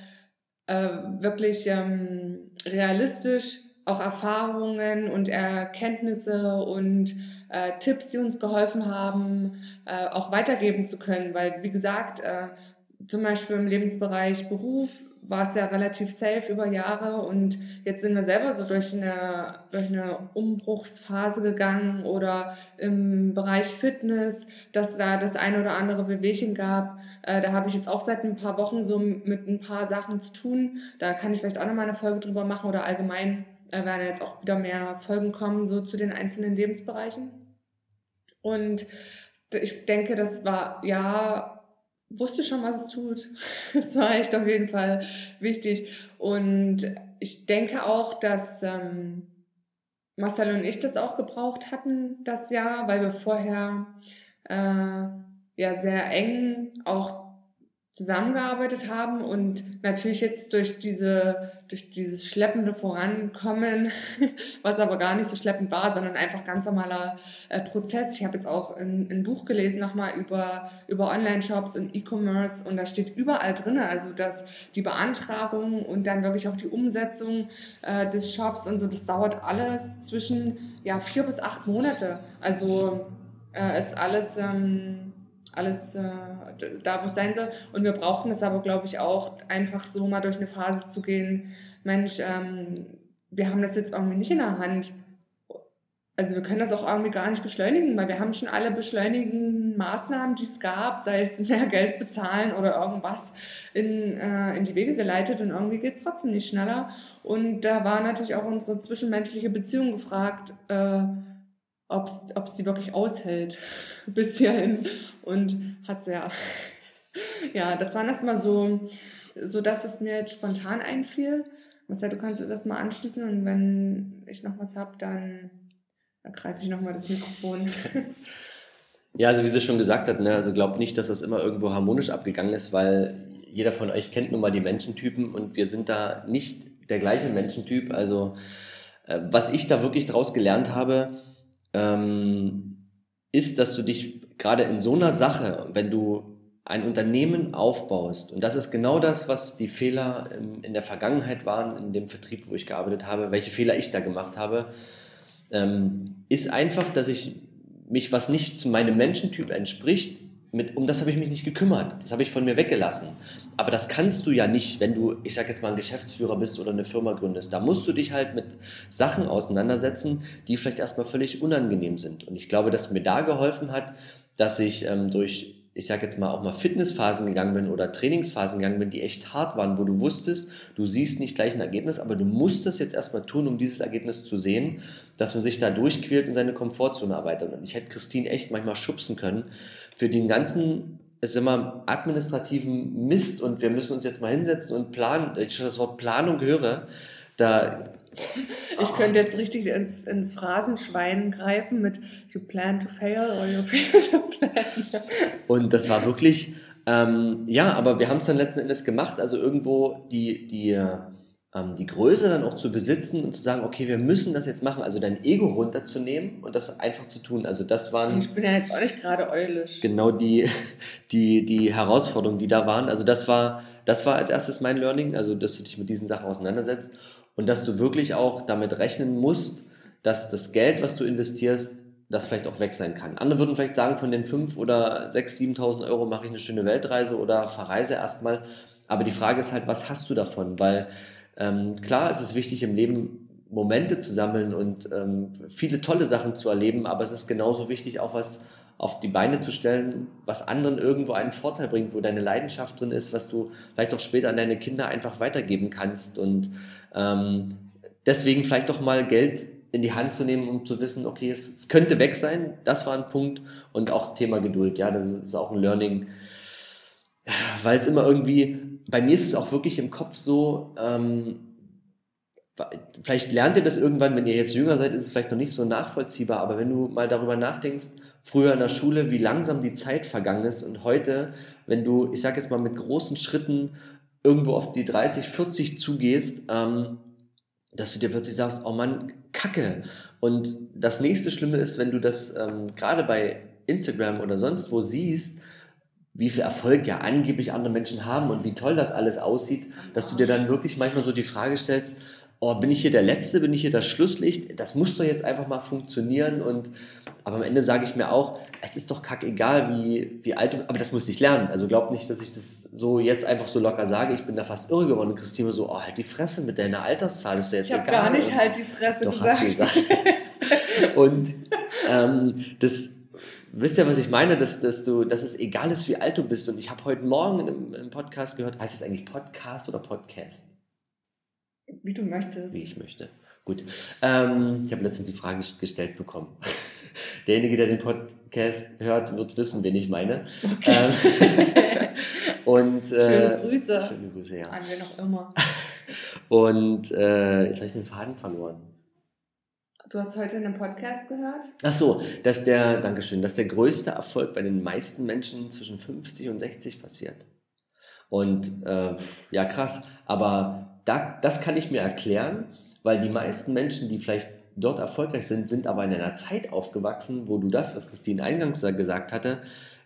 äh, wirklich ähm, realistisch auch Erfahrungen und Erkenntnisse und äh, Tipps, die uns geholfen haben, äh, auch weitergeben zu können. Weil, wie gesagt, äh, zum Beispiel im Lebensbereich Beruf war es ja relativ safe über Jahre und jetzt sind wir selber so durch eine, durch eine Umbruchsphase gegangen oder im Bereich Fitness, dass da das eine oder andere Bewegchen gab. Äh, da habe ich jetzt auch seit ein paar Wochen so mit ein paar Sachen zu tun. Da kann ich vielleicht auch nochmal eine Folge drüber machen oder allgemein äh, werden jetzt auch wieder mehr Folgen kommen, so zu den einzelnen Lebensbereichen. Und ich denke, das war ja wusste schon, was es tut. Das war echt auf jeden Fall wichtig. Und ich denke auch, dass ähm, Marcel und ich das auch gebraucht hatten, das Jahr, weil wir vorher äh, ja sehr eng auch zusammengearbeitet haben und natürlich jetzt durch diese durch dieses schleppende Vorankommen, was aber gar nicht so schleppend war, sondern einfach ganz normaler äh, Prozess. Ich habe jetzt auch ein, ein Buch gelesen nochmal über über Online-Shops und E-Commerce und da steht überall drin, also dass die Beantragung und dann wirklich auch die Umsetzung äh, des Shops und so, das dauert alles zwischen ja vier bis acht Monate. Also äh, ist alles ähm, alles äh, da, wo es sein soll. Und wir brauchen es aber, glaube ich, auch einfach so mal durch eine Phase zu gehen. Mensch, ähm, wir haben das jetzt irgendwie nicht in der Hand. Also wir können das auch irgendwie gar nicht beschleunigen, weil wir haben schon alle beschleunigenden Maßnahmen, die es gab, sei es mehr Geld bezahlen oder irgendwas, in, äh, in die Wege geleitet und irgendwie geht es trotzdem nicht schneller. Und da war natürlich auch unsere zwischenmenschliche Beziehung gefragt. Äh, ob es die wirklich aushält bis hierhin. Und hat sie ja. Ja, das waren erstmal so, so das, was mir jetzt spontan einfiel. Marcel, du kannst das mal anschließen und wenn ich noch was habe, dann ergreife ich nochmal das Mikrofon. Ja, also wie sie schon gesagt hat, ne, also glaubt nicht, dass das immer irgendwo harmonisch abgegangen ist, weil jeder von euch kennt nun mal die Menschentypen und wir sind da nicht der gleiche Menschentyp. Also äh, was ich da wirklich draus gelernt habe, ähm, ist, dass du dich gerade in so einer Sache, wenn du ein Unternehmen aufbaust, und das ist genau das, was die Fehler in der Vergangenheit waren, in dem Vertrieb, wo ich gearbeitet habe, welche Fehler ich da gemacht habe, ähm, ist einfach, dass ich mich, was nicht zu meinem Menschentyp entspricht, mit, um das habe ich mich nicht gekümmert. Das habe ich von mir weggelassen. Aber das kannst du ja nicht, wenn du, ich sage jetzt mal, ein Geschäftsführer bist oder eine Firma gründest. Da musst du dich halt mit Sachen auseinandersetzen, die vielleicht erstmal völlig unangenehm sind. Und ich glaube, dass mir da geholfen hat, dass ich ähm, durch ich sage jetzt mal, auch mal Fitnessphasen gegangen bin oder Trainingsphasen gegangen bin, die echt hart waren, wo du wusstest, du siehst nicht gleich ein Ergebnis, aber du musst das jetzt erstmal tun, um dieses Ergebnis zu sehen, dass man sich da durchquält und seine Komfortzone erweitert. Und ich hätte Christine echt manchmal schubsen können für den ganzen es ist immer administrativen Mist und wir müssen uns jetzt mal hinsetzen und planen. Ich schon das Wort Planung höre, da ich könnte jetzt richtig ins, ins Phrasenschwein greifen mit You plan to fail or you fail to plan. Und das war wirklich, ähm, ja, aber wir haben es dann letzten Endes gemacht, also irgendwo die, die, ähm, die Größe dann auch zu besitzen und zu sagen, okay, wir müssen das jetzt machen, also dein Ego runterzunehmen und das einfach zu tun. Also das waren... Ich bin ja jetzt auch nicht gerade eulisch. Genau die, die, die Herausforderungen, die da waren. Also das war, das war als erstes mein Learning, also dass du dich mit diesen Sachen auseinandersetzt und dass du wirklich auch damit rechnen musst, dass das Geld, was du investierst, das vielleicht auch weg sein kann. Andere würden vielleicht sagen, von den 5.000 oder 6.000, 7.000 Euro mache ich eine schöne Weltreise oder verreise erstmal. Aber die Frage ist halt, was hast du davon? Weil ähm, klar, es ist wichtig im Leben Momente zu sammeln und ähm, viele tolle Sachen zu erleben, aber es ist genauso wichtig, auch was auf die Beine zu stellen, was anderen irgendwo einen Vorteil bringt, wo deine Leidenschaft drin ist, was du vielleicht auch später an deine Kinder einfach weitergeben kannst und ähm, deswegen vielleicht doch mal Geld in die Hand zu nehmen, um zu wissen, okay, es, es, könnte weg sein. Das war ein Punkt. Und auch Thema Geduld. Ja, das ist auch ein Learning. Weil es immer irgendwie, bei mir ist es auch wirklich im Kopf so, ähm, vielleicht lernt ihr das irgendwann, wenn ihr jetzt jünger seid, ist es vielleicht noch nicht so nachvollziehbar, aber wenn du mal darüber nachdenkst, früher in der Schule, wie langsam die Zeit vergangen ist und heute, wenn du, ich sag jetzt mal, mit großen Schritten irgendwo auf die 30, 40 zugehst, ähm, dass du dir plötzlich sagst, oh Mann, Kacke. Und das nächste Schlimme ist, wenn du das ähm, gerade bei Instagram oder sonst wo siehst, wie viel Erfolg ja angeblich andere Menschen haben und wie toll das alles aussieht, dass du dir dann wirklich manchmal so die Frage stellst, oh, bin ich hier der Letzte, bin ich hier das Schlusslicht? Das muss doch jetzt einfach mal funktionieren. Und aber am Ende sage ich mir auch, es ist doch kackegal, wie, wie alt du, aber das muss ich lernen. Also glaub nicht, dass ich das so jetzt einfach so locker sage. Ich bin da fast irre geworden. Christine so, oh, halt die Fresse mit deiner Alterszahl, ist ja jetzt ich egal. Ich habe gar nicht halt die Fresse doch, gesagt. Hast du gesagt. und ähm, das, wisst ihr, was ich meine? Dass, dass, du, dass es egal ist, wie alt du bist. Und ich habe heute Morgen im, im Podcast gehört, heißt es eigentlich Podcast oder Podcast? Wie du möchtest. Wie ich möchte. Gut. Ähm, ich habe letztens die Frage gestellt bekommen. Derjenige, der den Podcast hört, wird wissen, wen ich meine. Okay. Ähm, und, äh, schöne Grüße. Schöne Grüße, ja. An wen auch immer. Und äh, jetzt habe ich den Faden verloren. Du hast heute einen Podcast gehört? Ach so, dass der, Dankeschön, dass der größte Erfolg bei den meisten Menschen zwischen 50 und 60 passiert. Und äh, ja, krass. Aber da, das kann ich mir erklären, weil die meisten Menschen, die vielleicht dort erfolgreich sind, sind aber in einer Zeit aufgewachsen, wo du das, was Christine eingangs gesagt hatte,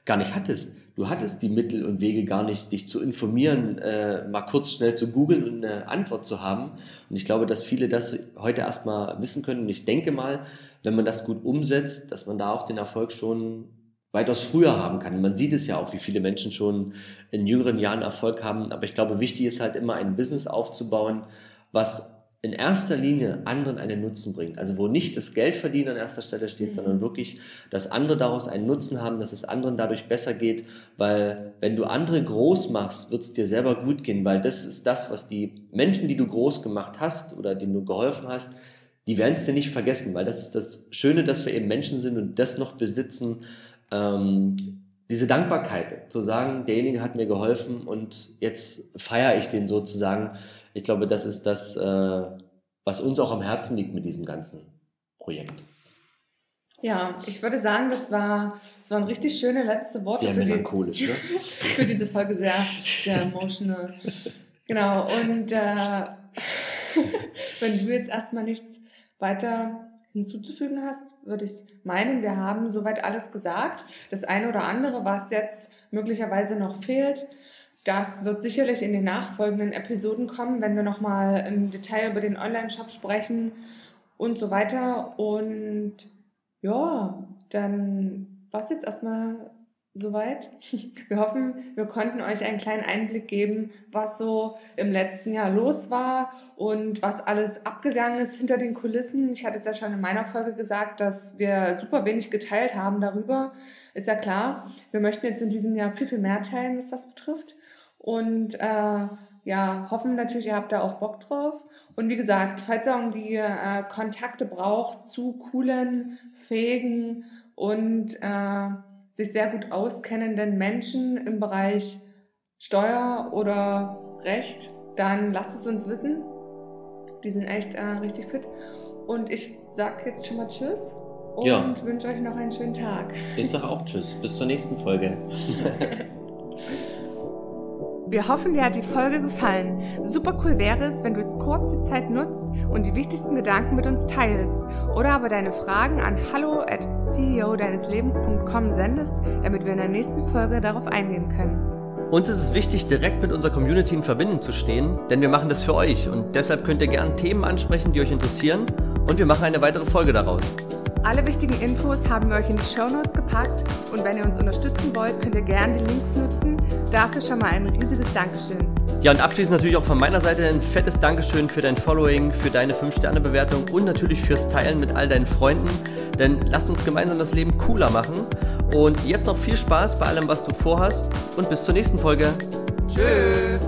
gar nicht hattest. Du hattest die Mittel und Wege gar nicht, dich zu informieren, äh, mal kurz schnell zu googeln und eine Antwort zu haben. Und ich glaube, dass viele das heute erstmal wissen können. Und ich denke mal, wenn man das gut umsetzt, dass man da auch den Erfolg schon weitaus früher haben kann. Man sieht es ja auch, wie viele Menschen schon in jüngeren Jahren Erfolg haben. Aber ich glaube, wichtig ist halt immer ein Business aufzubauen, was in erster Linie anderen einen Nutzen bringt. Also wo nicht das Geldverdienen an erster Stelle steht, mhm. sondern wirklich, dass andere daraus einen Nutzen haben, dass es anderen dadurch besser geht, weil wenn du andere groß machst, wird es dir selber gut gehen, weil das ist das, was die Menschen, die du groß gemacht hast oder denen du geholfen hast, die werden es dir nicht vergessen, weil das ist das Schöne, dass wir eben Menschen sind und das noch besitzen, ähm, diese Dankbarkeit, zu sagen, derjenige hat mir geholfen und jetzt feiere ich den sozusagen ich glaube, das ist das, äh, was uns auch am Herzen liegt mit diesem ganzen Projekt. Ja, ich würde sagen, das war, das waren richtig schöne letzte Worte sehr für, melancholisch, die, ne? für diese Folge, sehr, sehr emotional. Genau, und äh, wenn du jetzt erstmal nichts weiter hinzuzufügen hast, würde ich meinen, wir haben soweit alles gesagt. Das eine oder andere, was jetzt möglicherweise noch fehlt, das wird sicherlich in den nachfolgenden Episoden kommen, wenn wir nochmal im Detail über den Online-Shop sprechen und so weiter. Und ja, dann war es jetzt erstmal soweit. Wir hoffen, wir konnten euch einen kleinen Einblick geben, was so im letzten Jahr los war und was alles abgegangen ist hinter den Kulissen. Ich hatte es ja schon in meiner Folge gesagt, dass wir super wenig geteilt haben darüber. Ist ja klar. Wir möchten jetzt in diesem Jahr viel, viel mehr teilen, was das betrifft. Und äh, ja, hoffen natürlich, ihr habt da auch Bock drauf. Und wie gesagt, falls ihr irgendwie äh, Kontakte braucht zu coolen, fähigen und äh, sich sehr gut auskennenden Menschen im Bereich Steuer oder Recht, dann lasst es uns wissen. Die sind echt äh, richtig fit. Und ich sage jetzt schon mal Tschüss und ja. wünsche euch noch einen schönen Tag. Ich sage auch Tschüss. Bis zur nächsten Folge. Wir hoffen, dir hat die Folge gefallen. Super cool wäre es, wenn du jetzt kurz die Zeit nutzt und die wichtigsten Gedanken mit uns teilst oder aber deine Fragen an hallo at ceo deines Lebens.com sendest, damit wir in der nächsten Folge darauf eingehen können. Uns ist es wichtig, direkt mit unserer Community in Verbindung zu stehen, denn wir machen das für euch und deshalb könnt ihr gerne Themen ansprechen, die euch interessieren und wir machen eine weitere Folge daraus. Alle wichtigen Infos haben wir euch in die Show Notes gepackt und wenn ihr uns unterstützen wollt, könnt ihr gerne die Links nutzen. Dafür schon mal ein riesiges Dankeschön. Ja, und abschließend natürlich auch von meiner Seite ein fettes Dankeschön für dein Following, für deine 5-Sterne-Bewertung und natürlich fürs Teilen mit all deinen Freunden. Denn lasst uns gemeinsam das Leben cooler machen. Und jetzt noch viel Spaß bei allem, was du vorhast und bis zur nächsten Folge. Tschüss.